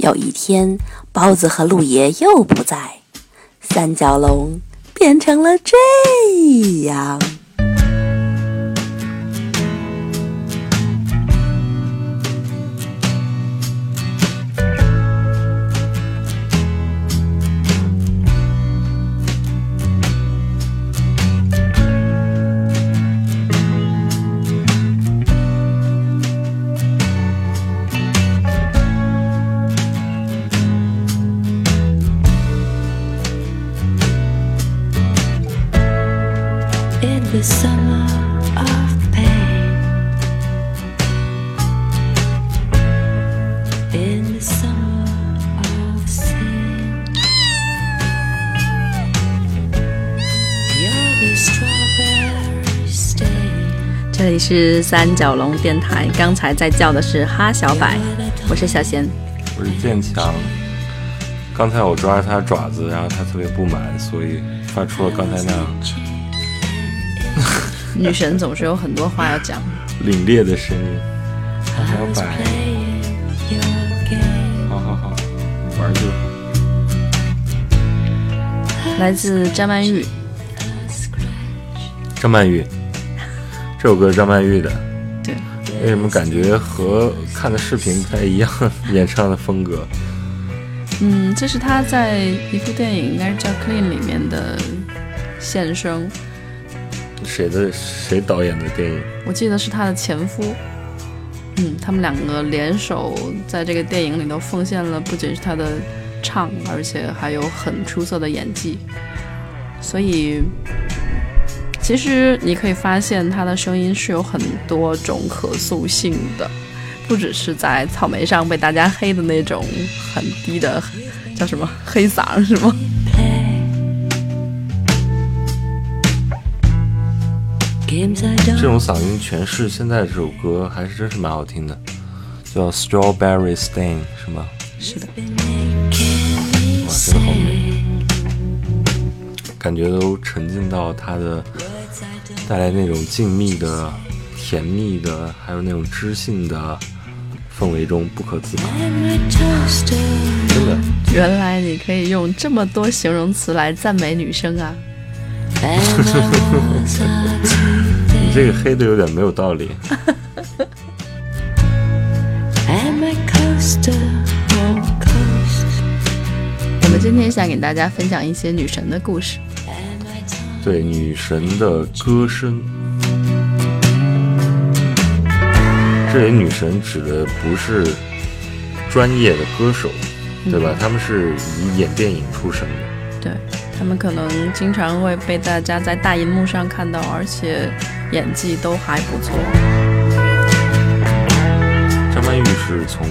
有一天，包子和鹿爷又不在，三角龙变成了这样。是三角龙电台，刚才在叫的是哈小柏，我是小贤。我是建强。刚才我抓着它的爪子，然后它特别不满，所以发出了刚才那样女神总是有很多话要讲。凛冽的声音。好好 I was 摆，playing your game. 好好好，玩就好。来自张曼玉，张曼玉，这首歌是张曼玉的，对，为什么感觉和看的视频不太一样？演唱的风格，嗯，这是她在一部电影，应该是叫《Clean》里面的献声，谁的谁导演的电影？我记得是他的前夫。嗯，他们两个联手在这个电影里头奉献了，不仅是他的唱，而且还有很出色的演技。所以，其实你可以发现他的声音是有很多种可塑性的，不只是在草莓上被大家黑的那种很低的，叫什么黑嗓是吗？这种嗓音诠释现在这首歌还是真是蛮好听的，叫 Strawberry Stain 是吗？是的，哇，真的好美，感觉都沉浸到它的带来那种静谧的、甜蜜的，还有那种知性的氛围中不可自拔。真的，原来你可以用这么多形容词来赞美女生啊 你这个黑的有点没有道理。我们今天想给大家分享一些女神的故事。对女神的歌声，这里女神指的不是专业的歌手，对吧？他们是以演电影出身的。对他们可能经常会被大家在大荧幕上看到，而且演技都还不错。张曼玉是从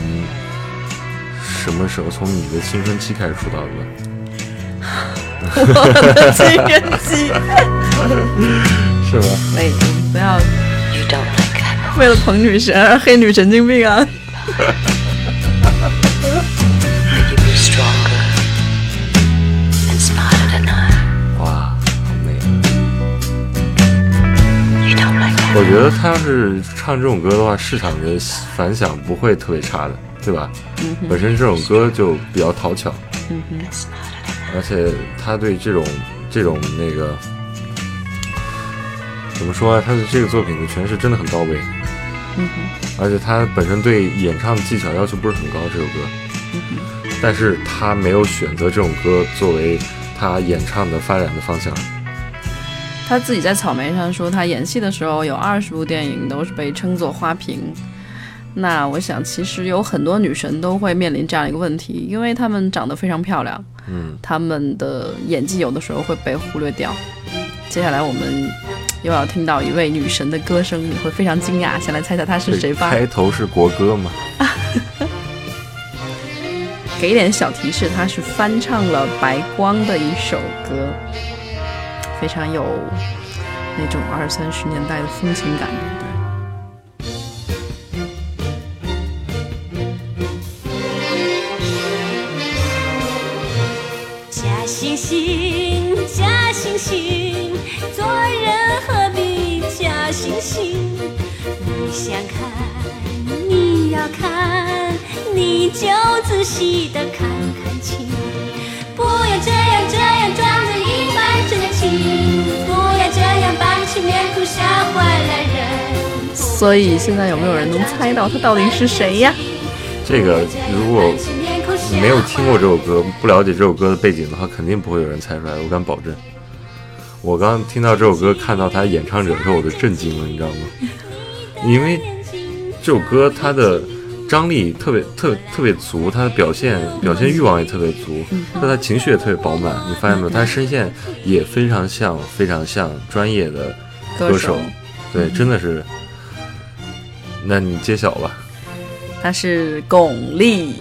什么时候？从你的青春期开始出道的，我的青春期，是吧？喂，不要.为了捧女神而黑女神经病啊.我觉得他要是唱这种歌的话，市场的反响不会特别差的，对吧？本身这种歌就比较讨巧，而且他对这种这种那个怎么说啊？他的这个作品的诠释真的很到位，而且他本身对演唱技巧要求不是很高，这首歌，但是他没有选择这种歌作为他演唱的发展的方向。他自己在草莓上说，他演戏的时候有二十部电影都是被称作花瓶。那我想，其实有很多女神都会面临这样一个问题，因为她们长得非常漂亮，嗯，她们的演技有的时候会被忽略掉。接下来我们又要听到一位女神的歌声，你会非常惊讶。先来猜猜她是谁吧？开头是国歌吗？给点小提示，她是翻唱了白光的一首歌，非常有那种二三十年代的风情感。假惺惺？你想看，你要看，你就仔细的看看清，不要这样这样装着一板正经，不要这样板起面孔吓坏了人。所以现在有没有人能猜到他到底是谁呀？这个如果没有听过这首歌，不了解这首歌的背景的话，肯定不会有人猜出来，我敢保证。我刚听到这首歌，看到他演唱者的时候，我都震惊了，你知道吗？因为这首歌它的张力特别特特别足，它的表现表现欲望也特别足，那他情绪也特别饱满。你发现没有？他声线也非常像非常像专业的歌手，对，真的是。那你揭晓吧。他是巩俐，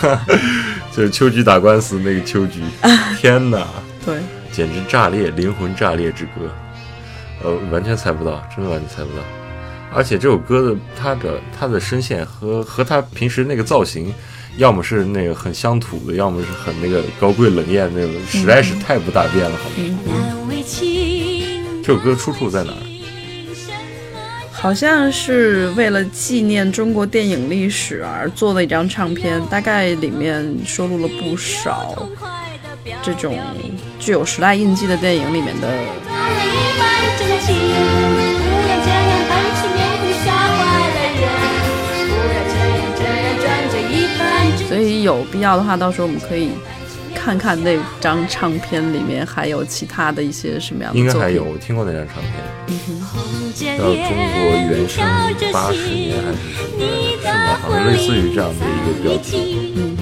就是秋菊打官司那个秋菊。天哪！对，简直炸裂，灵魂炸裂之歌。呃，完全猜不到，真的完全猜不到。而且这首歌的他的他的声线和和他平时那个造型，要么是那个很乡土的，要么是很那个高贵冷艳那种，实在是太不搭边了，好吗？这首歌出处在哪儿？好像是为了纪念中国电影历史而做的一张唱片，大概里面收录了不少这种具有时代印记的电影里面的。所以有必要的话，到时候我们可以看看那张唱片里面还有其他的一些什么样的。应该还有，我听过那张唱片，叫中国原声八十年还是什么是吗？好像类似于这样的一个标题。嗯，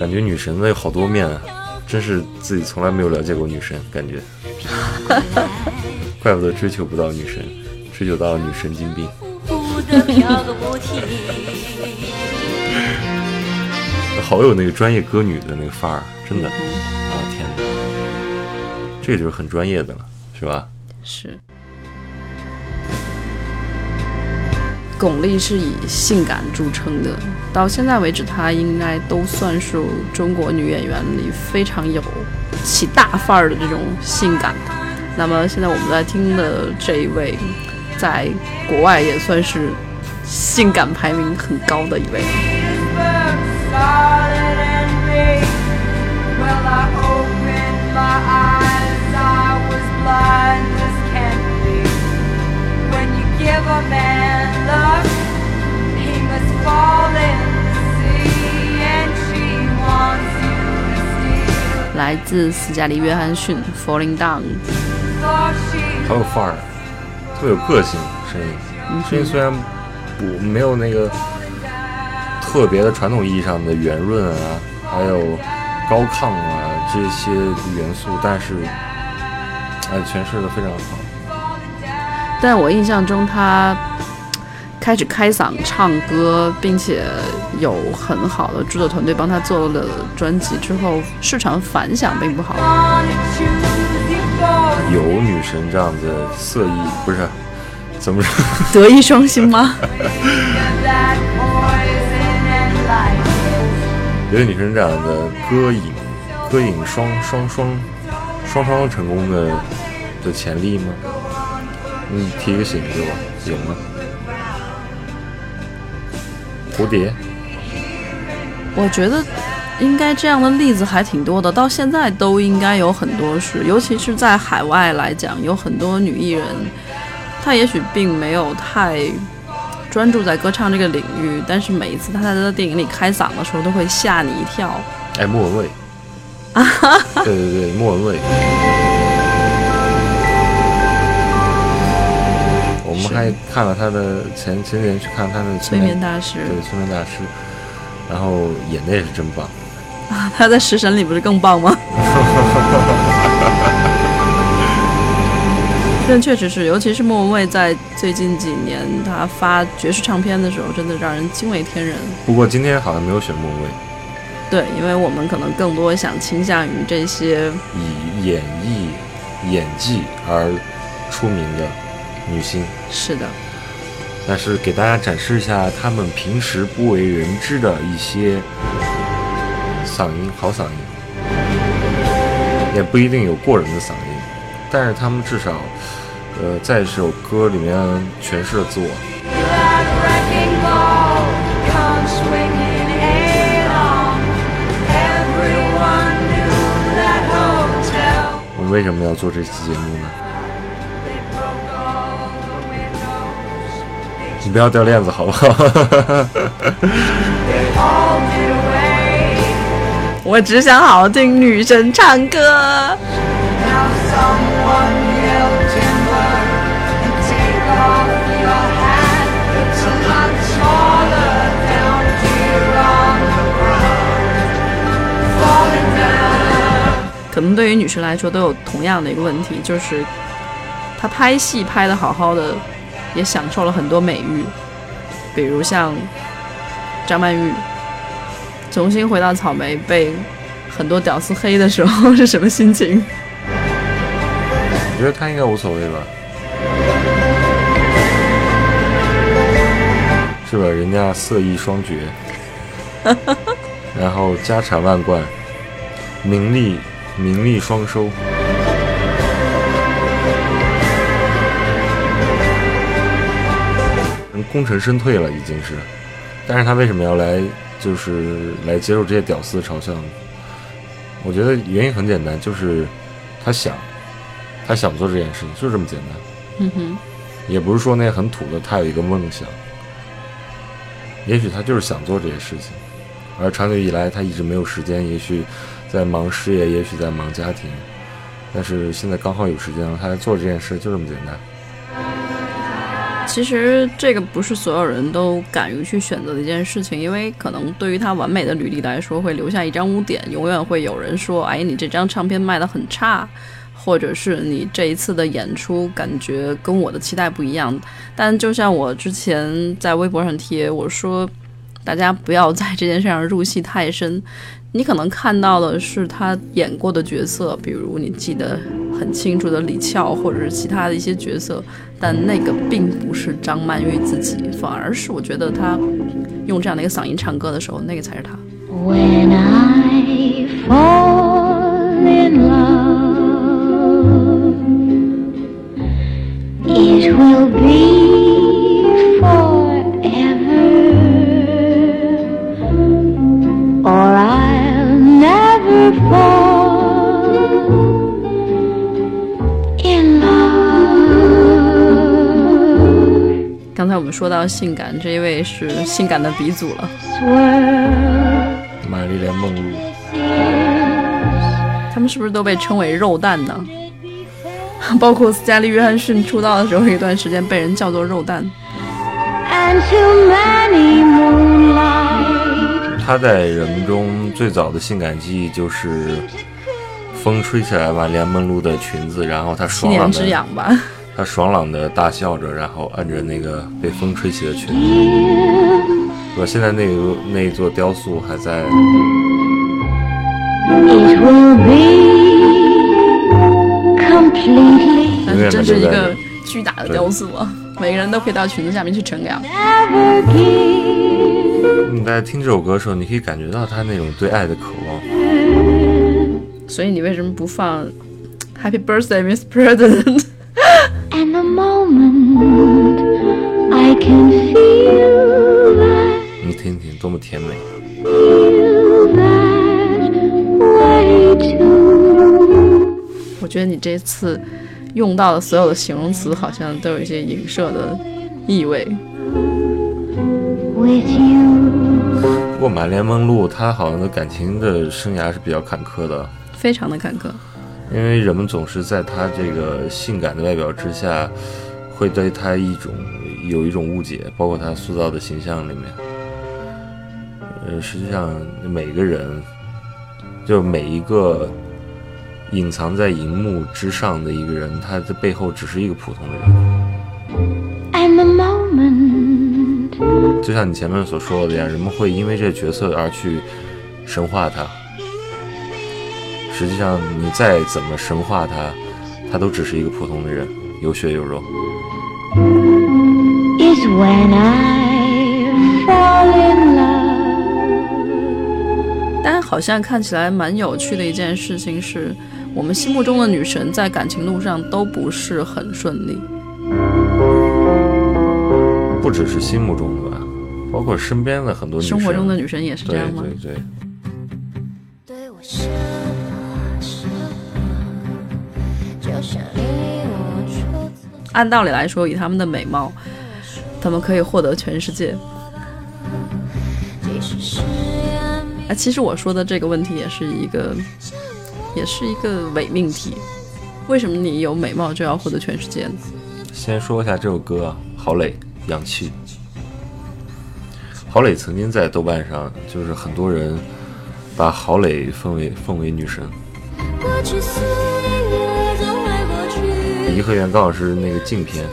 感觉女神的有好多面啊，真是自己从来没有了解过女神，感觉，怪不得追求不到女神，追求到女神经病。好有那个专业歌女的那个范儿，真的啊！天哪，这就是很专业的了，是吧？是。巩俐是以性感著称的，到现在为止，她应该都算是中国女演员里非常有起大范儿的这种性感。那么现在我们在听的这一位，在国外也算是性感排名很高的一位。来自斯嘉丽·约翰逊《Falling Down》。好有范儿，特别有个性，声音。声音虽然不没有那个特别的传统意义上的圆润啊，还有高亢啊这些元素，但是哎诠释的非常好。但我印象中，他开始开嗓唱歌，并且有很好的制作团队帮他做了专辑之后，市场反响并不好。有女神这样的色艺，不是怎么说？德艺双馨吗. 有女神这样的歌影，歌影双双双双双成功的的潜力吗？你提个醒给我，有吗？蝴蝶，我觉得应该这样的例子还挺多的，到现在都应该有很多是，尤其是在海外来讲，有很多女艺人，她也许并没有太专注在歌唱这个领域，但是每一次她在她的电影里开嗓的时候，都会吓你一跳。哎，莫文蔚。对对对，莫文蔚。们还看了他的前前几天去看他的催眠大师，对催眠大师，然后演的也是真棒。他在《食神》里不是更棒吗？但确实是，尤其是莫文蔚在最近几年，他发爵士唱片的时候，真的让人惊为天人。不过今天好像没有选莫文蔚，对，因为我们可能更多想倾向于这些，以演绎演技而出名的女星。是的。但是给大家展示一下他们平时不为人知的一些嗓音，好嗓音，也不一定有过人的嗓音，但是他们至少，呃，在这首歌里面诠释了自我。我们为什么要做这期节目呢？不要掉链子好不好？我只想好好听女神唱歌。可能对于女生来说都有同样的一个问题，就是她拍戏拍的好好的，也享受了很多美誉，比如像张曼玉重新回到草莓被很多屌丝黑的时候是什么心情？我觉得他应该无所谓吧，是吧？人家色艺双绝，然后家产万贯，名利名利双收。功成身退了，已经是，但是他为什么要来，就是来接受这些屌丝的嘲笑呢？我觉得原因很简单，就是他想，他想做这件事情，就这么简单。嗯哼，也不是说那很土的，他有一个梦想，也许他就是想做这些事情，而长久以来他一直没有时间，也许在忙事业，也许在忙家庭，但是现在刚好有时间了，他来做这件事，就这么简单。其实这个不是所有人都敢于去选择的一件事情，因为可能对于他完美的履历来说，会留下一张污点，永远会有人说：“哎，你这张唱片卖得很差。”或者是你这一次的演出感觉跟我的期待不一样，但就像我之前在微博上贴，我说大家不要在这件事上入戏太深。你可能看到的是他演过的角色，比如你记得很清楚的李翘，或者是其他的一些角色，但那个并不是张曼玉自己，反而是我觉得她用这样的一个嗓音唱歌的时候，那个才是她。们说到性感，这一位是性感的鼻祖了。玛丽莲梦露，他们是不是都被称为肉蛋呢？包括斯嘉丽·约翰逊出道的时候，有一段时间被人叫做肉蛋。她在人们中最早的性感记忆就是风吹起来玛丽莲梦露的裙子，然后她七年爽朗的，之痒吧，她爽朗的大笑着，然后按着那个被风吹起的裙子。我现在那个那一座雕塑还在，It will be completely 但是真是一个巨大的雕塑啊！每个人都可以到裙子下面去乘凉。你在听这首歌的时候，你可以感觉到他那种对爱的渴望。所以你为什么不放 Happy Birthday, Miss President？你听听，多么甜美.我觉得你这次用到的所有的形容词，好像都有一些影射的意味。不过玛丽莲梦露她好像的感情的生涯是比较坎坷的，非常的坎坷。因为人们总是在她这个性感的外表之下，会对她一种有一种误解，包括他塑造的形象里面。呃，实际上每个人，就每一个隐藏在荧幕之上的一个人，他的背后只是一个普通的人。and the moment 就像你前面所说的一样，人们会因为这个角色而去神化他。实际上，你再怎么神化他，他都只是一个普通的人，有血有肉。Is when I fall in love. 但好像看起来蛮有趣的一件事情是，我们心目中的女神在感情路上都不是很顺利。不只是心目中的吧，包括身边的很多女生。生活中的女神也是这样吗？对对，按道理来说，以他们的美貌，他们可以获得全世界。啊，其实我说的这个问题也是一个，也是一个伪命题。为什么你有美貌就要获得全世界呢？先说一下这首歌啊，郝蕾《氧气》。郝蕾曾经在豆瓣上，就是很多人把郝蕾奉为奉为女神。颐和园刚好是那个镜片，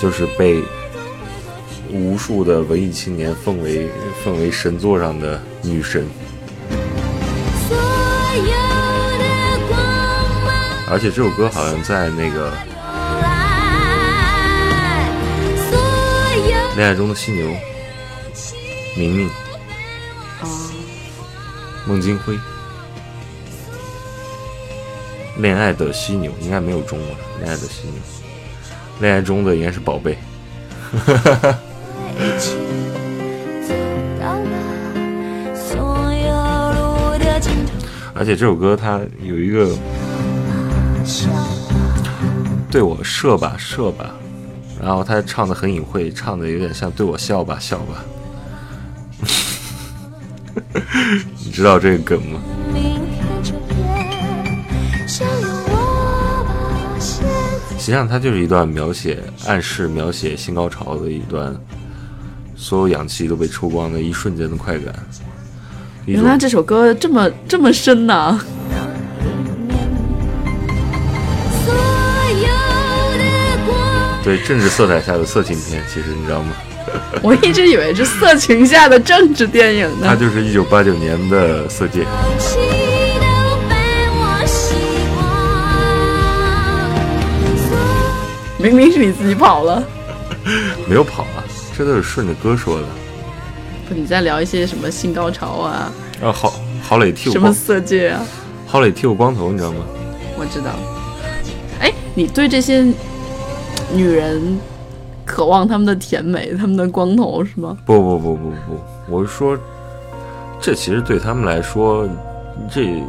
就是被无数的文艺青年奉为奉为神座上的女神。而且这首歌好像在那个，《恋爱中的犀牛》，明明、孟京辉，《恋爱的犀牛》应该没有中文，《恋爱的犀牛》，恋爱中的应该是宝贝。一起走到了所有路的尽头，而且这首歌它有一个笑对我射吧射吧，然后他唱的很隐晦，唱的有点像对我笑吧笑吧。你知道这个梗吗？实际上它就是一段描写暗示描写性高潮的一段，所有氧气都被抽光的一瞬间的快感。原来这首歌这么这么深呢、所有的光。对政治色彩下的色情片，其实你知道吗？我一直以为是色情下的政治电影呢。它就是一九八九年的《色戒》。明明是你自己跑了。没有跑啊，这都是顺着歌说的。不，你在聊一些什么性高潮啊，然后郝郝蕾剃我什么光，色戒啊？郝磊剃我光头，你知道吗？我知道。哎，你对这些女人渴望她们的甜美、她们的光头是吗？不不不不不，我是说，这其实对他们来说，这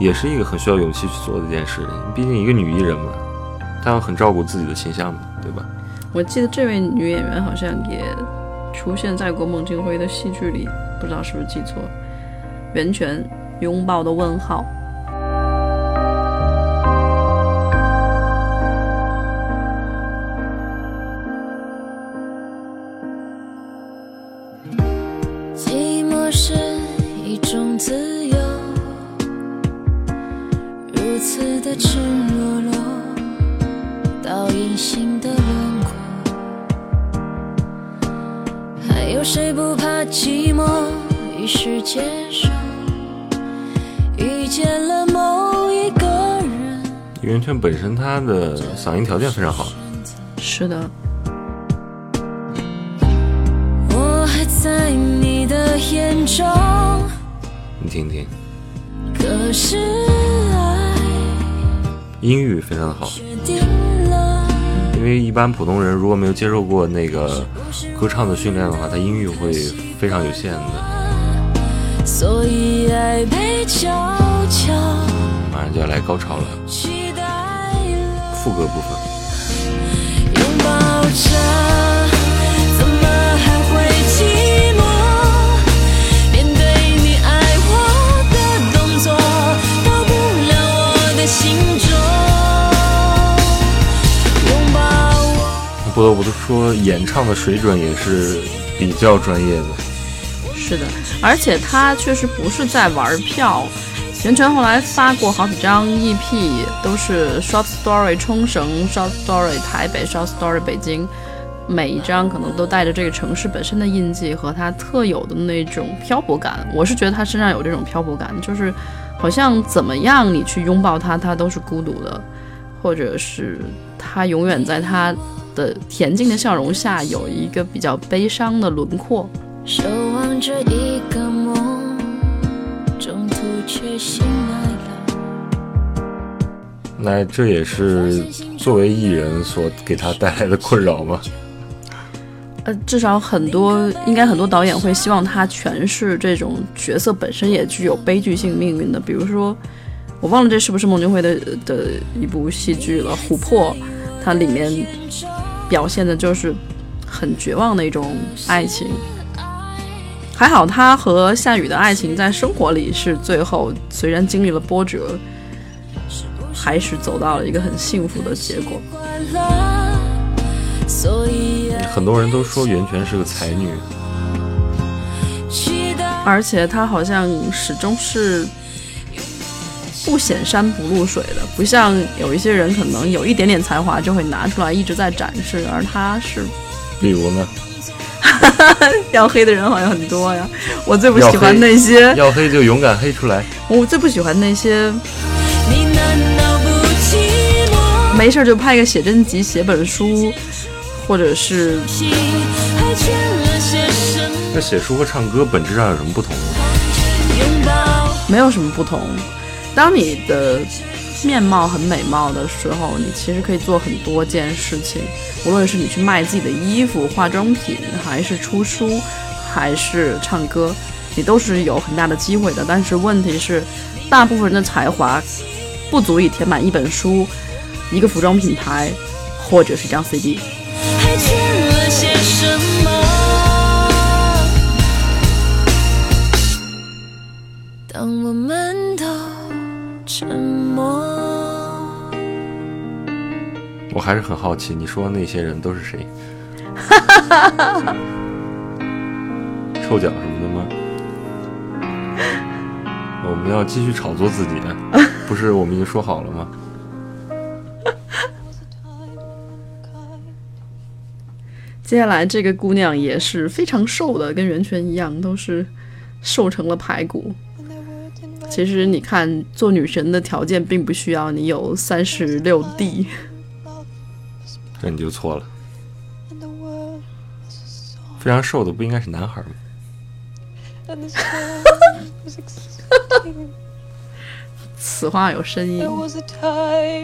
也是一个很需要勇气去做的一件事。毕竟一个女艺人嘛，她要很照顾自己的形象嘛，对吧？我记得这位女演员好像也出现在过孟京辉的戏剧里，不知道是不是记错了。袁泉拥抱的问号。嗓音条件非常好，是的，我还在你的眼中，你听听，可是爱。音域非常的好。因为一般普通人如果没有接受过那个歌唱的训练的话，他音域会非常有限的。所以爱被悄悄马上就要来高潮了，副歌部分。拥抱着，怎么还会寂寞？面对你爱我的动作，到不了我的心中。拥抱我。不得不说，演唱的水准也是比较专业的。是的，而且他确实不是在玩票。袁泉后来发过好几张 EP，都是 Short Story 冲绳、Short Story 台北、Short Story 北京，每一张可能都带着这个城市本身的印记和它特有的那种漂泊感。我是觉得他身上有这种漂泊感，就是好像怎么样你去拥抱他，他都是孤独的，或者是他永远在他的恬静的笑容下有一个比较悲伤的轮廓。守望着一个梦，却醒来了。那这也是作为艺人所给他带来的困扰吗？呃，至少很多应该很多导演会希望他诠释这种角色本身也具有悲剧性命运的，比如说，我忘了这是不是孟京辉的的一部戏剧了，《琥珀》，它里面表现的就是很绝望的一种爱情。还好他和夏雨的爱情在生活里是最后虽然经历了波折，还是走到了一个很幸福的结果。很多人都说袁泉是个才女，而且她好像始终是不显山不露水的，不像有一些人可能有一点点才华就会拿出来一直在展示，而她是比如呢，要黑的人好像很多呀。我最不喜欢那些，要黑就勇敢黑出来。我最不喜欢那些？没事就拍个写真集、写本书，或者是？那写书和唱歌本质上有什么不同呢？没有什么不同。当你的面貌很美貌的时候，你其实可以做很多件事情，无论是你去卖自己的衣服、化妆品，还是出书，还是唱歌，你都是有很大的机会的。但是问题是，大部分人的才华不足以填满一本书、一个服装品牌，或者是一张 CD。当我们都沉我还是很好奇，你说的那些人都是谁？臭脚什么的吗？我们要继续炒作自己，不是我们已经说好了吗？接下来这个姑娘也是非常瘦的，跟袁泉一样，都是瘦成了排骨。其实你看，做女神的条件并不需要你有三十六 D，这你就错了。非常瘦的不应该是男孩吗？此话有深意。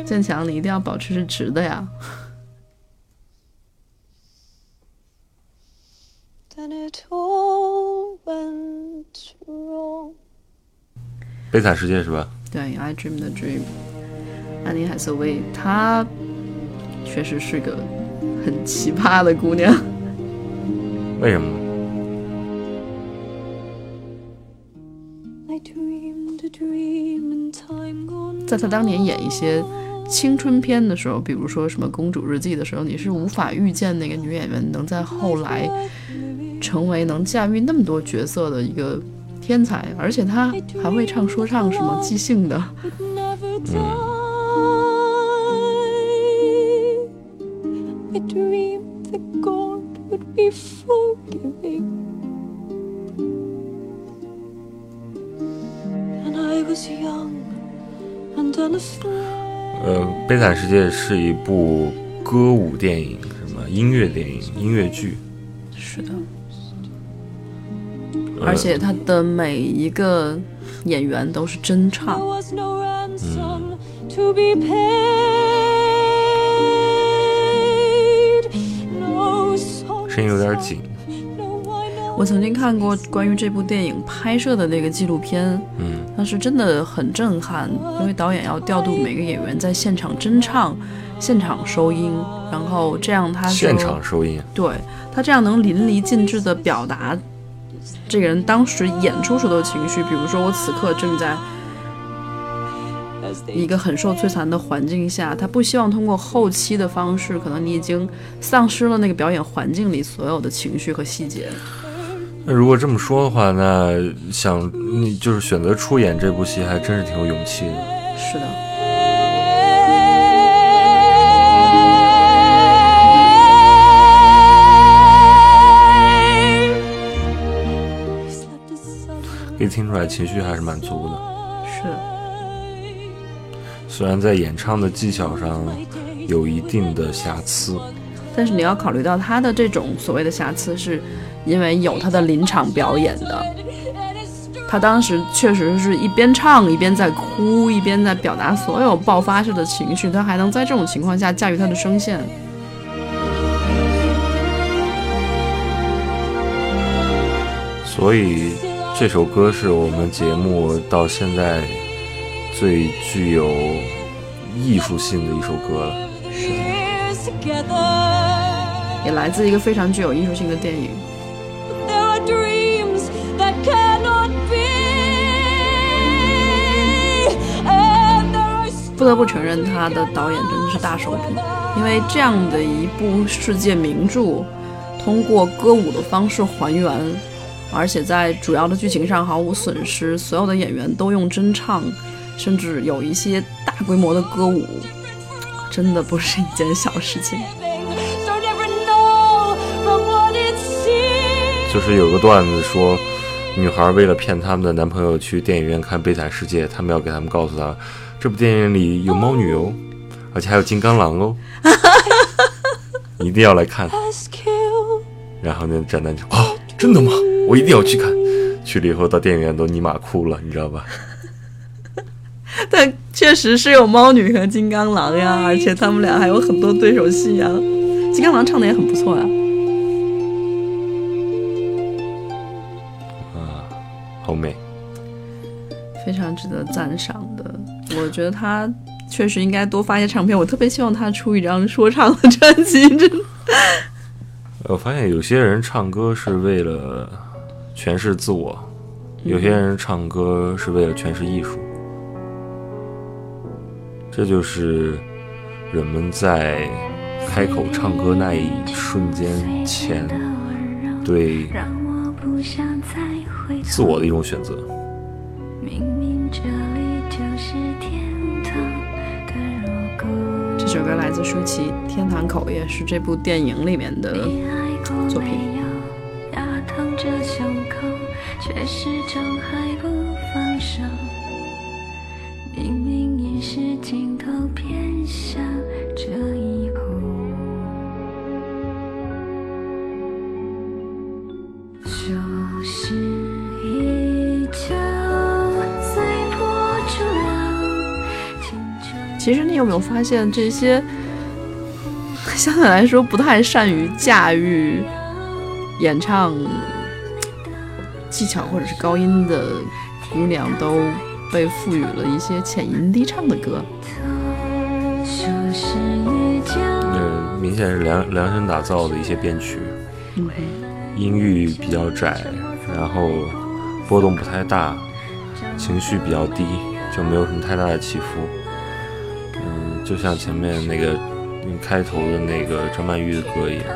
建强，你一定要保持是直的呀。Then it all went wrong. 悲惨世界是吧？对，I Dream the Dream，安妮海瑟薇，她确实是个很奇葩的姑娘。为什么呢在她当年演一些青春片的时候，比如说什么《公主日记》的时候，你是无法预见那个女演员能在后来成为能驾驭那么多角色的一个天才，而且她还会唱说唱，什么即兴的。would 呃，悲惨世界是一部歌舞电影，什么音乐电影、音乐剧，是的，呃。而且他的每一个演员都是真唱。was no ransom to be paid. No sorrow, 声音有点紧。我曾经看过关于这部电影拍摄的那个纪录片，嗯，但是真的很震撼，因为导演要调度每个演员在现场真唱、现场收音，然后这样他现场收音，对他这样能淋漓尽致地表达这个人当时演出时的情绪。比如说，我此刻正在一个很受摧残的环境下，他不希望通过后期的方式，可能你已经丧失了那个表演环境里所有的情绪和细节。那如果这么说的话，那想你就是选择出演这部戏，还真是挺有勇气的。是的。可以听出来情绪还是蛮足的。是，虽然在演唱的技巧上有一定的瑕疵，但是你要考虑到他的这种所谓的瑕疵，是因为有他的临场表演的。他当时确实是一边唱一边在哭，一边在表达所有爆发式的情绪，他还能在这种情况下驾驭他的声线。所以这首歌是我们节目到现在最具有艺术性的一首歌了。Together. 也来自一个非常具有艺术性的电影。不得不承认，他的导演真的是大手笔，因为这样的一部世界名著，通过歌舞的方式还原，而且在主要的剧情上毫无损失，所有的演员都用真唱，甚至有一些大规模的歌舞，真的不是一件小事情。就是有个段子说，女孩为了骗他们的男朋友去电影院看《悲惨世界》，他们要给他们告诉他，这部电影里有猫女哦，而且还有金刚狼哦，一定要来看。然后那宅男就啊，真的吗？我一定要去看。去了以后到电影院都尼玛哭了，你知道吧？但确实是有猫女和金刚狼呀，而且他们俩还有很多对手戏呀。金刚狼唱的也很不错呀。好美。非常值得赞赏的。我觉得他确实应该多发一些唱片。我特别希望他出一张说唱的专辑，真的。我发现有些人唱歌是为了诠释自我，有些人唱歌是为了诠释艺术。这就是人们在开口唱歌那一瞬间前对自我的一种选择。明明这里就是天堂，可如果这首歌来自舒淇，《天堂口》也是这部电影里面的作品有没有发现，这些相对来说不太善于驾驭演唱技巧或者是高音的姑娘，都被赋予了一些浅吟低唱的歌。说是遇见呃，明显是量量身打造的一些编曲，音域比较窄，然后波动不太大，情绪比较低，就没有什么太大的起伏。就像前面那个开头的那个张曼玉的歌一样。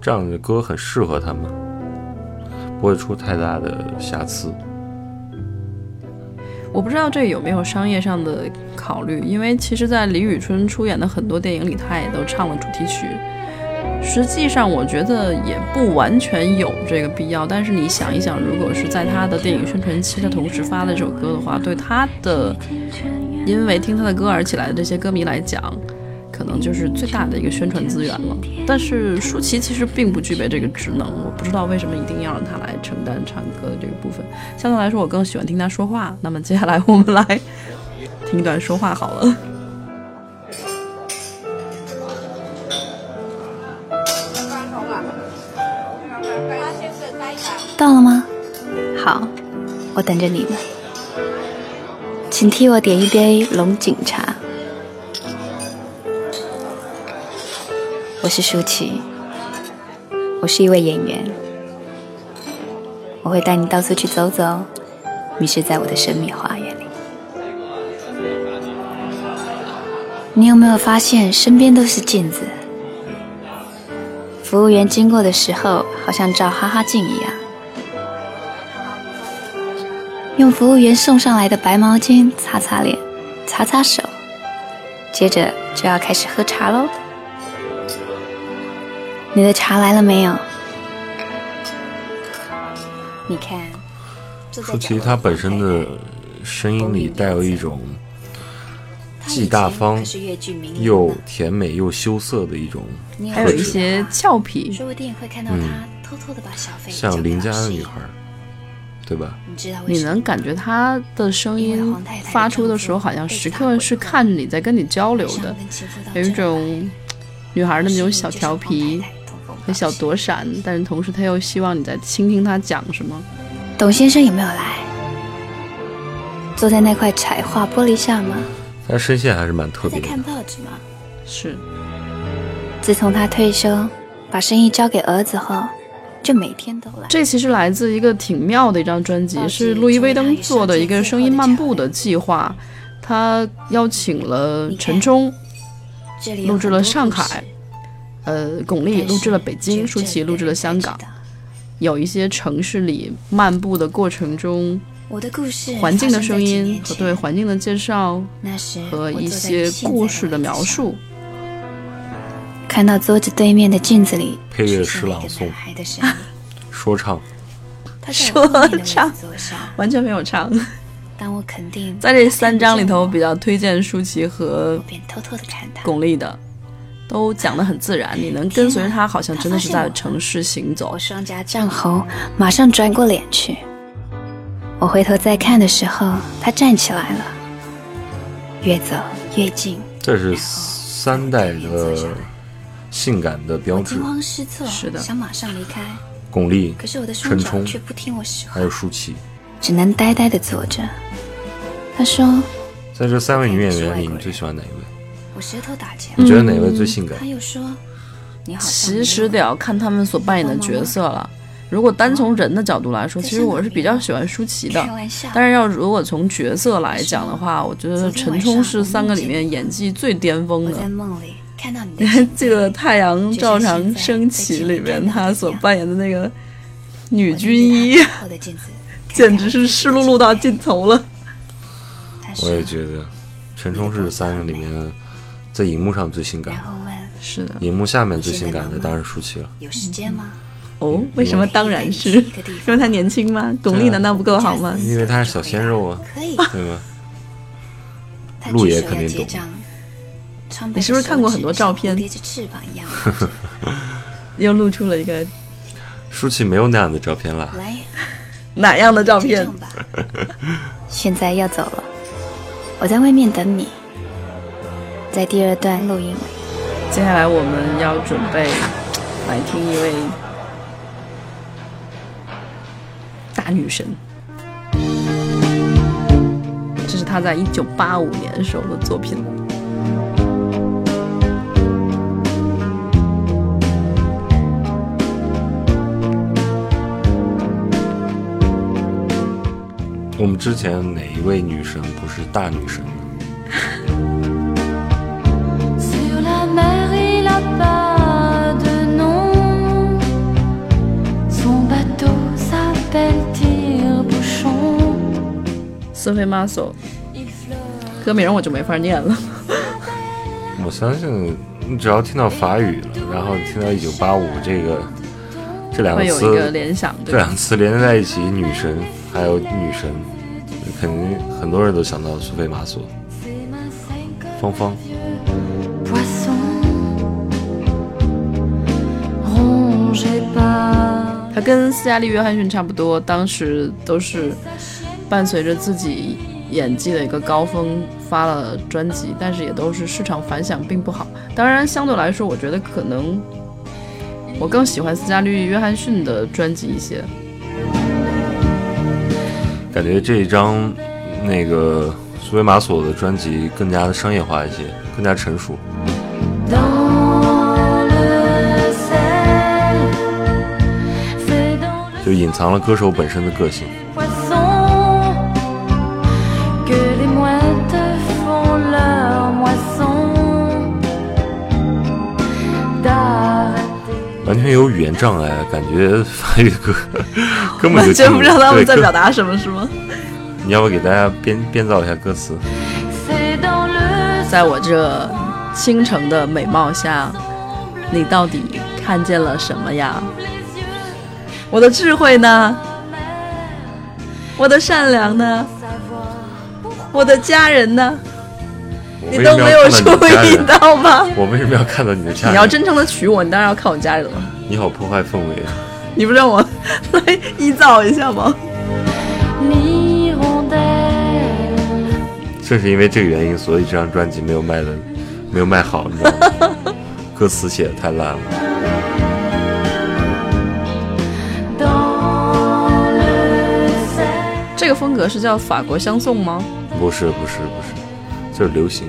这样的歌很适合他们，不会出太大的瑕疵。我不知道这有没有商业上的考虑，因为其实，在李宇春出演的很多电影里，她也都唱了主题曲。实际上，我觉得也不完全有这个必要。但是你想一想，如果是在他的电影宣传期，的同时发了这首歌的话，对他的因为听他的歌而起来的这些歌迷来讲，可能就是最大的一个宣传资源了。但是舒淇其实并不具备这个职能，我不知道为什么一定要让他来承担唱歌的这个部分。相对来说，我更喜欢听他说话。那么接下来我们来听一段说话好了。到了吗？好，我等着你们。请替我点一杯龙井茶。我是舒淇，我是一位演员，我会带你到处去走走，迷失在我的神秘花园里。你有没有发现身边都是镜子？服务员经过的时候，好像照哈哈镜一样，用服务员送上来的白毛巾擦擦脸，擦擦手，接着就要开始喝茶喽。你的茶来了没有？你看，舒淇她本身的声音里带有一种既大方又甜美又羞涩的一种，还有一些俏皮，说不定会看到他偷偷的把小费像邻家的女孩，对吧？你知道你能感觉他的声音发出的时候，好像时刻是看着你在跟你交流的，有一种女孩的那种小调皮，和小躲闪，但是同时他又希望你在倾听他讲什么。董先生有没有来？坐在那块彩画玻璃下吗？他声线还是蛮特别的。在看报纸吗？是，自从他退休，把生意交给儿子后，就每天都来。这其实来自一个挺妙的一张专辑，是路易威登做的一个声音漫步的计划。他邀请了陈冲，录制了上海，呃，巩俐录制了北京，舒淇录制了香港。有一些城市里漫步的过程中，我的故事环境的声音和对环境的介绍和一些故事的描述，看到桌子对面的镜子里配乐出现了一个诗朗诵 说唱，他说唱完全没有唱。但我肯定在这三章里头，我比较推荐舒淇和。巩俐的，都讲得很自然，你能跟随着他，好像真的是在城市行走我。双颊涨红，马上转过脸去。我回头再看的时候，他站起来了，越走越近。这是三代的性感的标志我惊。慌失措，是的想马上离开，巩俐可是我的双陈冲却不听我使还有舒淇，只能呆呆的坐着。他说在这三位女演员里，你最喜欢哪一位？：“我舌头打结了。你觉得哪位最性感他？又说：“你好其实得要看他们所扮演的角色了。如果单从人的角度来说，其实我是比较喜欢舒淇的。但是要如果从角色来讲的话，我觉得陈冲是三个里面演技最巅峰的我在。梦里看到你你还的镜子记得《太阳照常升起》里面他所扮演的那个女军医，简直是湿漉漉到尽头了。我也觉得陈冲是三个里面在荧幕上最性感是的，荧幕下面最性感的当然舒淇了。有时间吗？哦，为什么？当然是 因为他年轻吗？巩俐难道不够好吗？因为他是小鲜肉啊，可以。对吗？他路爷肯定懂你是不是看过很多照片 又露出了一个舒淇没有那样的照片啦。来，哪样的照片。现在要走了，我在外面等你，在第二段录音里。接下来我们要准备来听一位大女神，这是她在一九八五年时候的作品。我们之前哪一位女神不是大女神呢.斯菲玛索，歌名我就没法念了。我相信你只要听到法语了，然后听到一九八五这个这两个会有一个词，联想，这？两个词连在一起，女神还有女神，肯定很多人都想到苏菲玛索、芳芳。他跟斯嘉丽·约翰逊差不多，当时都是伴随着自己演技的一个高峰发了专辑，但是也都是市场反响并不好。当然，相对来说，我觉得可能我更喜欢斯嘉丽·约翰逊的专辑一些。感觉这一张那个苏维玛索的专辑更加的商业化一些，更加成熟。就隐藏了歌手本身的个性。完全有语言障碍，感觉法语歌 根本就完全不知道他们在表达什么，是吗？你要不给大家编编造一下歌词在我这倾城的美貌下，你到底看见了什么呀？我的智慧呢？我的善良呢？我的家人呢？你都没有注意到吗？我为什么要看到你的家人？你要真诚的娶我，你当然要看我家人了。你好，破坏氛围。你不让我来臆造一下吗？正是因为这个原因，所以这张专辑没有卖的，没有卖好，你知道吗？歌词写的太烂了。这个风格是叫法国相送吗？不是，不是，不是。就是流行。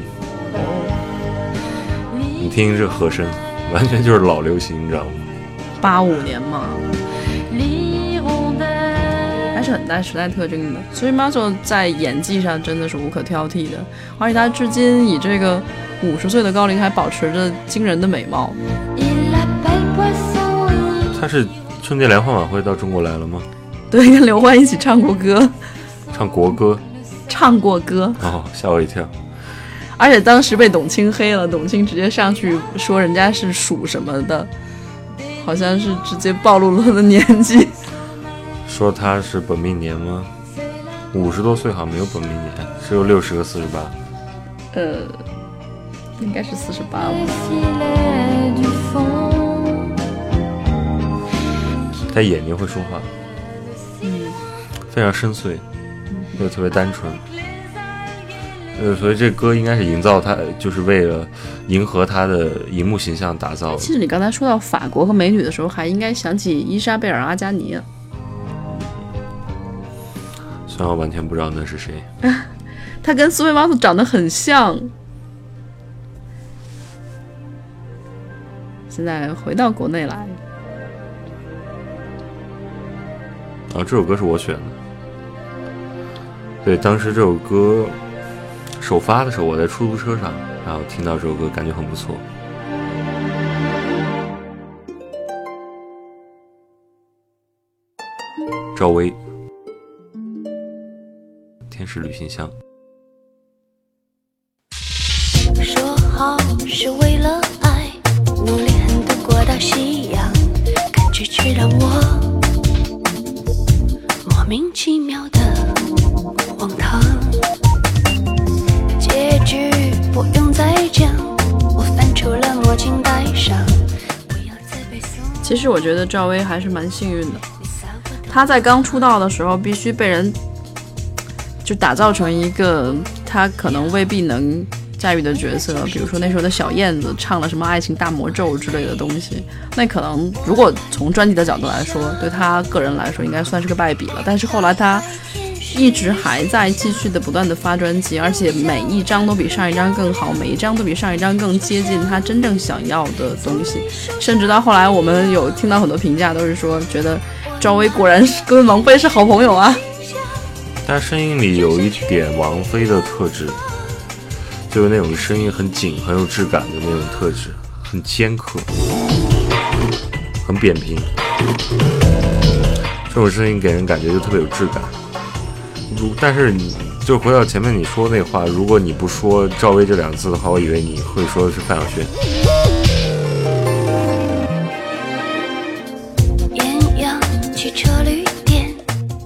你听这和声，完全就是老流行，你知道吗？八五年嘛，还是很带时代特征的。所以 Marshall 在演技上真的是无可挑剔的，而且他至今以这个五十岁的高龄还保持着惊人的美貌。他是春节联欢晚会到中国来了吗？对，跟刘欢一起唱过歌，唱国歌唱过歌，哦，吓我一跳。而且当时被董卿黑了，董卿直接上去说人家是属什么的，好像是直接暴露了他的年纪。说他是本命年吗？五十多岁好像没有本命年，只有六十和四十八。呃，应该是四十八吧。他眼睛会说话，嗯，非常深邃，又特别单纯。呃，所以这歌应该是营造他，就是为了迎合他的荧幕形象打造的。其实你刚才说到法国和美女的时候，还应该想起伊莎贝尔·阿加尼。虽然我完全不知道那是谁。他跟苏菲·玛索长得很像。现在回到国内来，啊，这首歌是我选的。对，当时这首歌首发的时候，我在出租车上，然后听到这首歌，感觉很不错。赵薇，《天使旅行箱》。说好是为了爱，努力很度过到夕阳，感觉却让我莫名其妙的荒唐。结局不用再讲，我翻出了墨镜戴上，不要再背诵。其实我觉得赵薇还是蛮幸运的。她在刚出道的时候，必须被人就打造成一个她可能未必能驾驭的角色，比如说那时候的小燕子唱了什么《爱情大魔咒》之类的东西，那可能如果从专辑的角度来说，对她个人来说应该算是个败笔了。但是后来她一直还在继续的不断的发专辑，而且每一张都比上一张更好，每一张都比上一张更接近他真正想要的东西。甚至到后来，我们有听到很多评价，都是说觉得赵薇果然是跟王菲是好朋友啊。但声音里有一点王菲的特质，就是那种声音很紧、很有质感的那种特质，很尖刻，很扁平。这种声音给人感觉就特别有质感。如但是你就回到前面你说那话，如果你不说赵薇这两个字的话，我以为你会说的是范晓萱。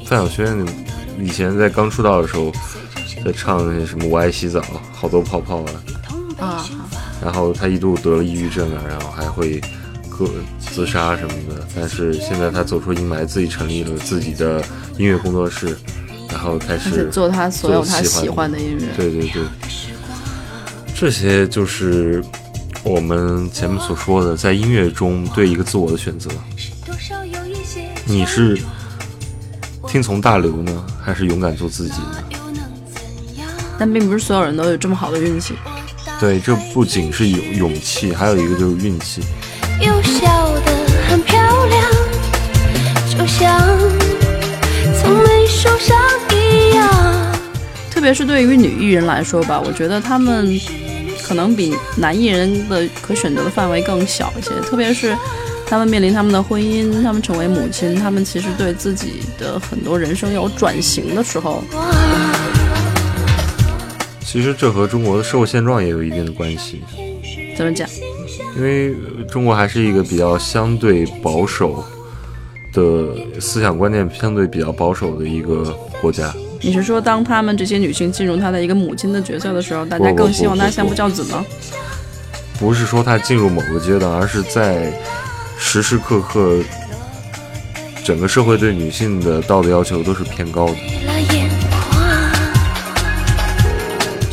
范晓萱以前在刚出道的时候，在唱那些什么“我爱洗澡”，好多泡泡啊，啊，然后她一度得了抑郁症啊，然后还会割自杀什么的。但是现在她走出阴霾，自己成立了自己的音乐工作室，然后开始做他所有他喜欢的音乐。对对对，这些就是我们前面所说的，在音乐中对一个自我的选择。你是听从大流呢，还是勇敢做自己呢？但并不是所有人都有这么好的运气。对，这不仅是有勇气，还有一个就是运气。又笑得很漂亮，就像从没受伤别是对于女艺人来说吧，我觉得她们可能比男艺人的可选择的范围更小一些。特别是她们面临他们的婚姻，她们成为母亲，她们其实对自己的很多人生有转型的时候，其实这和中国的社会现状也有一定的关系，怎么讲？因为呃中国还是一个比较相对保守的思想观念相对比较保守的一个国家。你是说，当她们这些女性进入她的一个母亲的角色的时候，大家更希望她相夫教子吗？不是说她进入某个阶段，而是在时时刻刻，整个社会对女性的道德要求都是偏高的，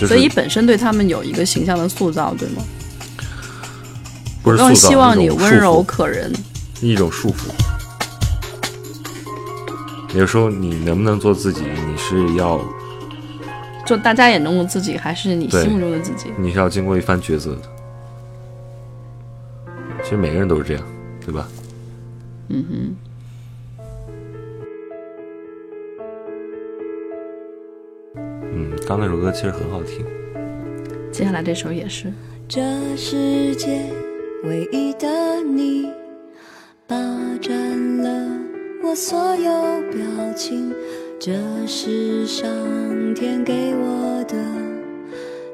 所以本身对她们有一个形象的塑造，对吗？不是更塑造希望你温柔可人。一种束缚。有时候你能不能做自己，你是要做大家眼中的自己，还是你心目中的自己？你是要经过一番抉择的。其实每个人都是这样，对吧？嗯哼。嗯，刚那首歌其实很好听。接下来这首也是，这世界唯一的你，霸占了我所有表情，这是上天给我的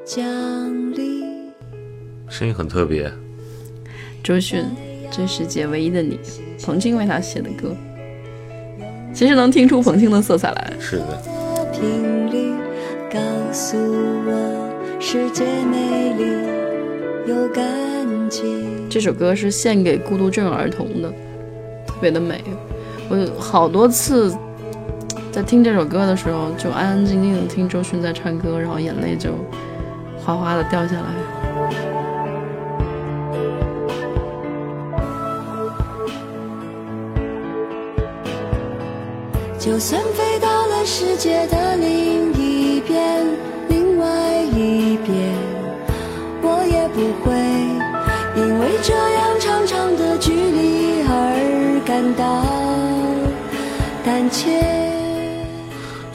奖励。声音很特别，周迅《这世界唯一的你》，彭青为他写的歌，其实能听出彭青的色彩来。是的，频率告诉我，世界美丽有感觉。这首歌是献给孤独症儿童的，特别的美。我有好多次在听这首歌的时候，就安安静静的听周迅在唱歌，然后眼泪就哗哗的掉下来。就算飞到了世界的另一边，另外一边，我也不会因为这样长长的距离而感到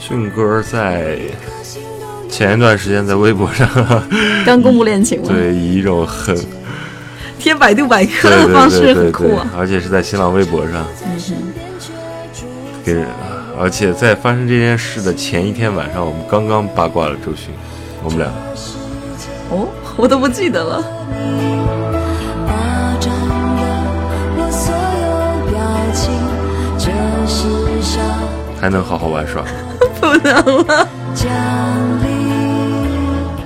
迅哥在前一段时间在微博上，刚公布恋情了，对，以一种很贴百度百科的方式很酷啊。，而且是在新浪微博上嗯给人，而且在发生这件事的前一天晚上，我们刚刚八卦了周迅，我们俩哦，我都不记得了。霸占了我所有表情，这世上还能好好玩耍。不能了。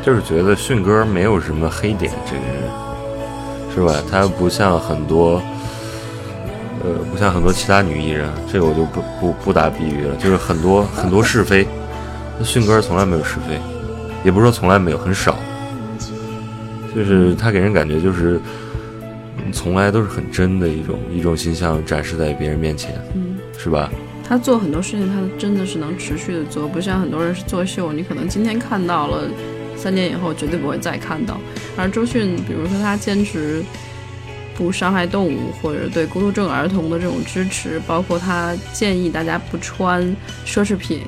就是觉得迅哥没有什么黑点，这个人是吧？他不像很多，呃，不像很多其他女艺人，这个我就不不不打比喻了。就是很多很多是非，那迅哥从来没有是非，也不是说从来没有，很少。就是他给人感觉就是，嗯从来都是很真的一种一种形象展示在别人面前，嗯，是吧？他做很多事情，他真的是能持续的做，不像很多人是作秀，你可能今天看到了，三年以后绝对不会再看到。而周迅，比如说他坚持不伤害动物，或者对孤独症儿童的这种支持，包括他建议大家不穿奢侈品，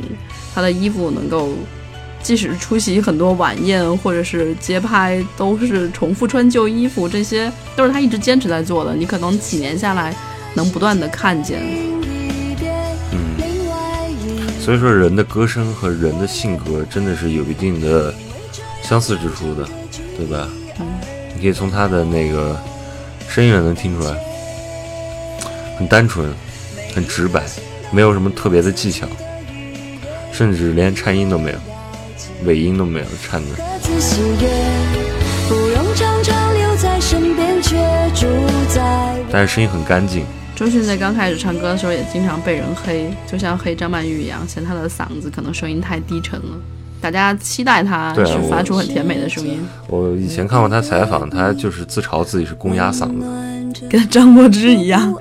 他的衣服能够。即使出席很多晚宴或者是街拍，都是重复穿旧衣服，这些都是他一直坚持在做的。你可能几年下来，能不断的看见。嗯，所以说人的歌声和人的性格真的是有一定的相似之处的，对吧？嗯，你可以从他的那个声音上能听出来，很单纯，很直白，没有什么特别的技巧，甚至连颤音都没有，尾音都没有颤的。各自喜悦，不用常常留在身边，却住在但是声音很干净，周迅在刚开始唱歌的时候也经常被人黑，就像黑张曼玉一样，嫌她的嗓子可能声音太低沉了。大家期待她对啊我是发出很甜美的声音，我以前看过她采访，她就是自嘲自己是公鸭嗓子。跟张柏芝一样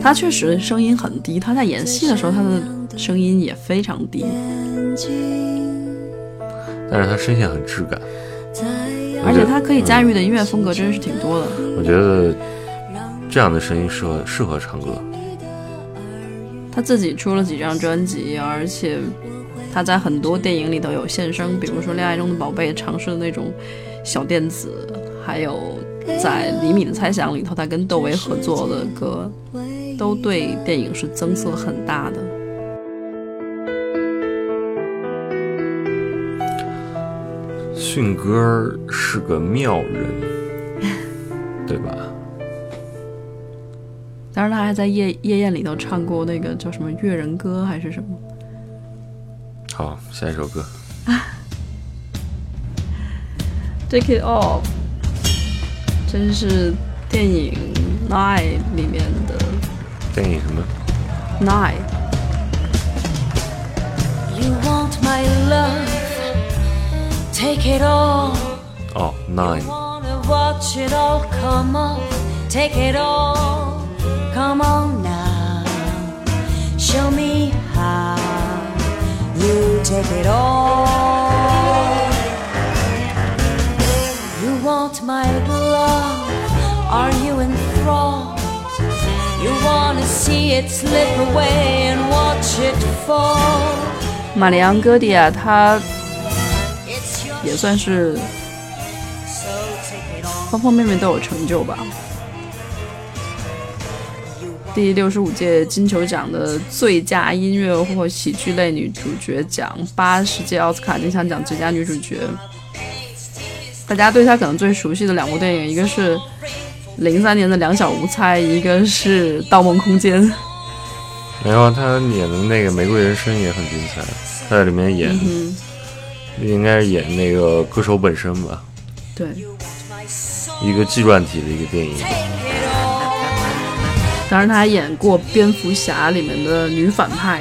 她确实声音很低，她在演戏的时候，她的声音也非常低。但是她声线很质感，而且她可以驾驭的音乐风格真是挺多的。我觉得这样的声音适合适合唱歌。他自己出了几张专辑，而且他在很多电影里都有现身，比如说《恋爱中的宝贝》尝试的那种小电子，还有在《李米的猜想》里头，他跟窦唯合作的歌，都对电影是增色很大的。迅哥是个妙人，对吧？当然，他还在夜夜宴里头唱过那个叫什么《越人歌》还是什么。好，下一首歌，Take it off，真是电影《Nine》里面的电影什么？Nine。You want my love, take it all. 哦，Nine，Wanna watch it all, come on, take it all. Come on now. show me how you take it all. You want my love? Are you enthralled? You wanna see it slip away and watch it fall. 玛丽昂·戈迪亚，她 It's your 也算是.方方面面都有成就吧。第六十五届金球奖的最佳音乐或喜剧类女主角奖，八十届奥斯卡金像奖最佳女主角。大家对她可能最熟悉的两部电影，一个是零三年的《两小无猜》，一个是《盗梦空间》。没有她演的那个《玫瑰人生》也很精彩，她在里面演，嗯，应该是演那个歌手本身吧，对。一个纪传体的一个电影。当然，她还演过《蝙蝠侠》里面的女反派。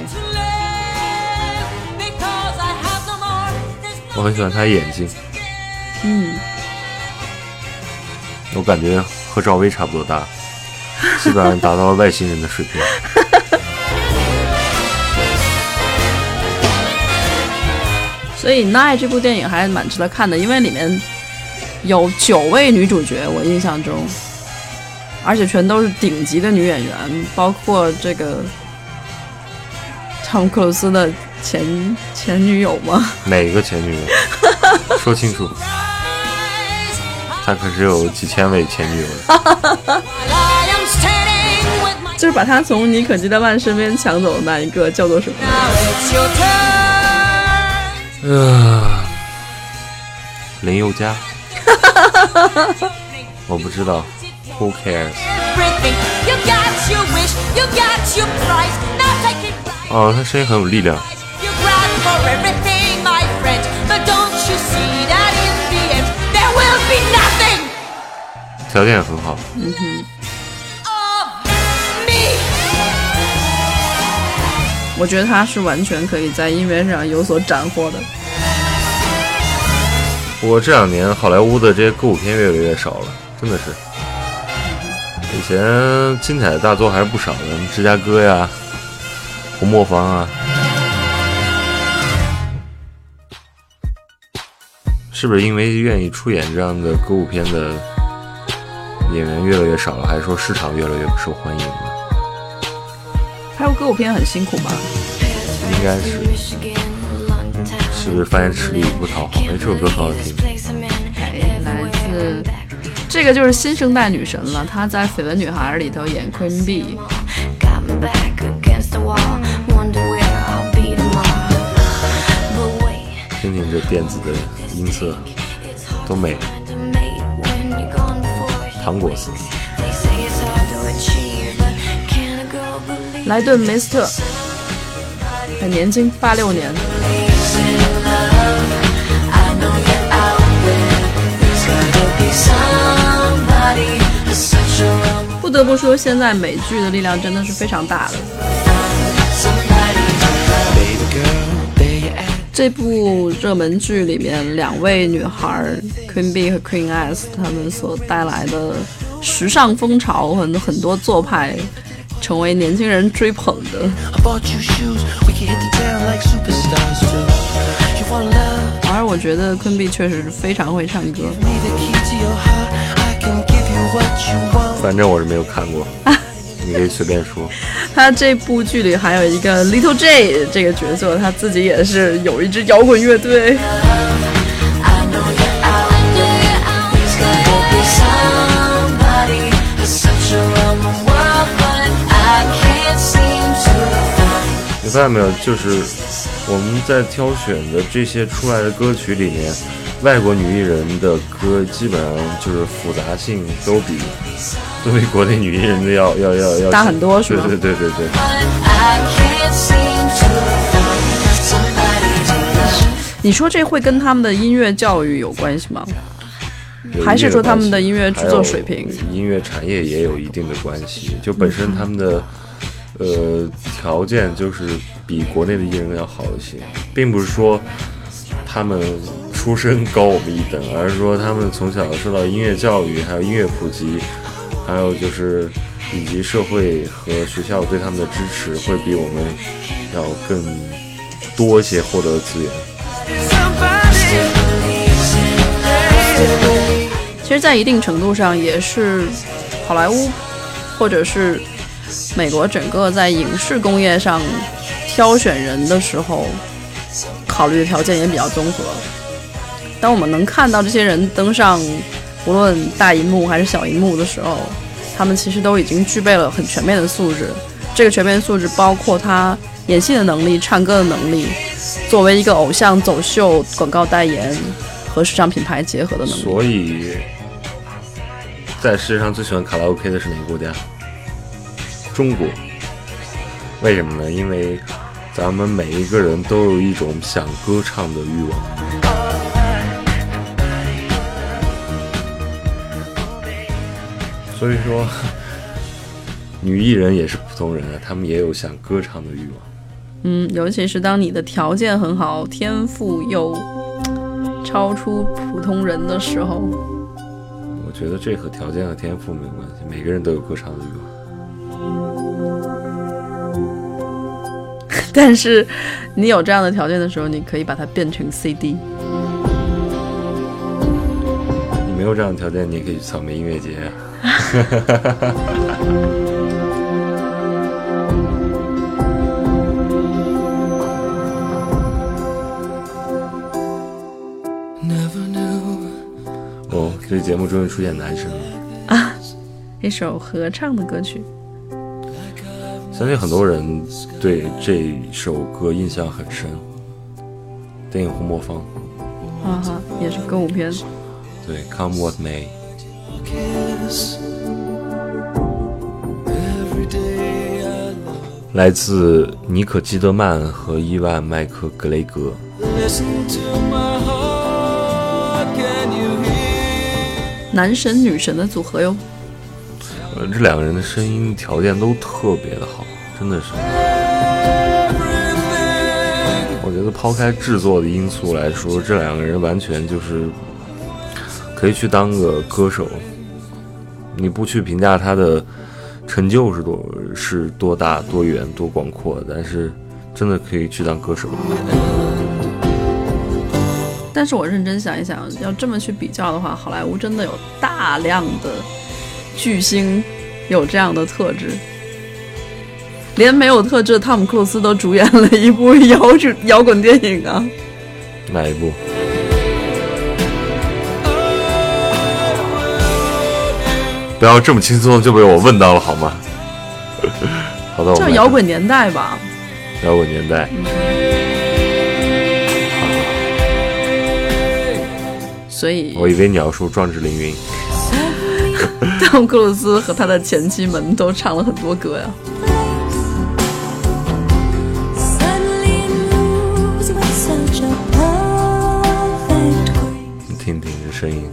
我很喜欢他的眼睛，嗯，我感觉和赵薇差不多大，基本上达到了外星人的水平。所以《奈》这部电影还蛮值得看的，因为里面有九位女主角，我印象中，而且全都是顶级的女演员，包括这个汤姆克鲁斯的前前女友吗？哪个前女友？说清楚，他可是有几千位前女友 就是把他从妮可基德曼身边抢走的那一个叫做什么.呃，林宥嘉，我不知道 Who cares？哦，他声音很有力量。条件也很好。嗯哼。我觉得他是完全可以在音乐上有所斩获的。不过这两年好莱坞的这些歌舞片越来越少了，真的是。以前精彩的大作还是不少的，什么芝加哥呀、红磨坊啊。是不是因为愿意出演这样的歌舞片的演员越来越少了，还是说市场越来越不受欢迎了？拍过歌舞片很辛苦吧？应该是，是不是发现吃力不讨好？哎，这首歌很好听。这个就是新生代女神了，她在《绯闻女孩》里头演 Queen Bee。Got my back against the wall, wonder where I'll be tomorrow. But wait, 听听这电子的音色，多美！to mate when you're gone before. 糖果色。They say it's hard to achieve, but can a girl believe 莱顿梅斯特，很年轻，八六年。in 不得不说，现在美剧的力量真的是非常大的。这部热门剧里面，两位女孩 Queen Bee 和 Queen S，她们所带来的时尚风潮，很很多做派，成为年轻人追捧的。而我觉得 Queen Bee 确实是非常会唱歌。反正我是没有看过，你可以随便说。他这部剧里还有一个 little J 这个角色，他自己也是有一支摇滚乐队。你发现没有，就是我们在挑选的这些出来的歌曲里面。外国女艺人的歌基本上就是复杂性都比都比国内女艺人的要要要要大很多是吗对对对对.你说这会跟他们的音乐教育有关系吗？还是说他们的音乐制作水平音乐产业也有一定的关系。就本身他们的呃条件就是比国内的艺人要好一些，并不是说他们出身高我们一等，而是说他们从小受到音乐教育，还有音乐普及，还有就是以及社会和学校对他们的支持会比我们要更多一些获得的资源。其实，在一定程度上，也是好莱坞或者是美国整个在影视工业上挑选人的时候，考虑的条件也比较综合。当我们能看到这些人登上无论大荧幕还是小荧幕的时候，他们其实都已经具备了很全面的素质。这个全面素质包括他演戏的能力、唱歌的能力，作为一个偶像走秀、广告代言和时尚品牌结合的能力。所以，在世界上最喜欢卡拉 OK 的是哪个国家？中国。为什么呢？因为咱们每一个人都有一种想歌唱的欲望。所以说，女艺人也是普通人啊，她们也有想歌唱的欲望。嗯，尤其是当你的条件很好，天赋又超出普通人的时候，我觉得这和条件和天赋没有关系，每个人都有歌唱的欲望。但是你有这样的条件的时候，你可以把它变成 CD。没有这样的条件，你也可以去草莓音乐节啊。哦，这节目终于出现男生了啊。一首合唱的歌曲，相信很多人对这首歌印象很深。电影《红磨坊》，哈哈，也是歌舞片。对，Come What May。来自尼可基德曼和伊万麦克格雷格。男神女神的组合哟。呃，这两个人的声音条件都特别的好，真的是。我觉得抛开制作的因素来说，这两个人完全就是可以去当个歌手。你不去评价他的成就是多是多大、多远、多广阔，但是真的可以去当歌手。但是我认真想一想，要这么去比较的话，好莱坞真的有大量的巨星有这样的特质，连没有特质的汤姆·克鲁斯都主演了一部 摇滚摇滚电影啊！哪一部？不要这么轻松就被我问到了好吗？好的，我叫《摇滚年代》吧。摇滚年代。所以，我以为你要说壮志凌云。汤姆·克鲁斯和他的前妻们都唱了很多歌呀。你听听这声音，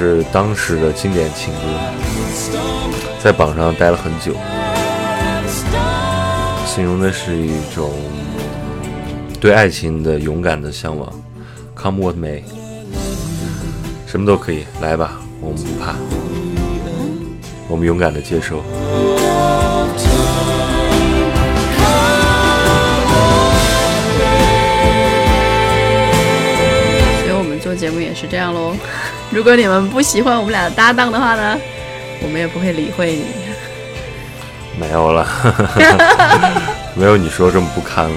是当时的经典情歌，在榜上待了很久，形容的是一种对爱情的勇敢的向往。Come what may，什么都可以，来吧，我们不怕，我们勇敢的接受。所以我们做节目也是这样喽。如果你们不喜欢我们俩的搭档的话呢，我们也不会理会你。没有了，没有你说这么不堪了。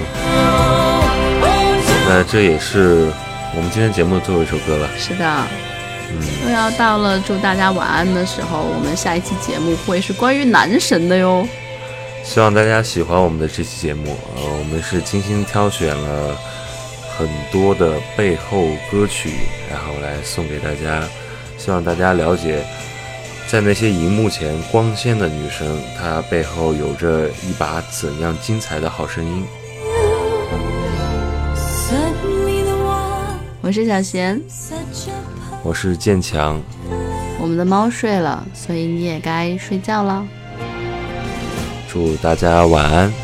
那这也是我们今天节目的最后一首歌了。是的，嗯又要到了祝大家晚安的时候，我们下一期节目会是关于男神的哟。希望大家喜欢我们的这期节目。呃，我们是精心挑选了很多的背后歌曲，然后来送给大家。希望大家了解在那些荧幕前光鲜的女生，她背后有着一把怎样精彩的好声音。我是小贤，我是建强，我们的猫睡了，所以你也该睡觉了。祝大家晚安。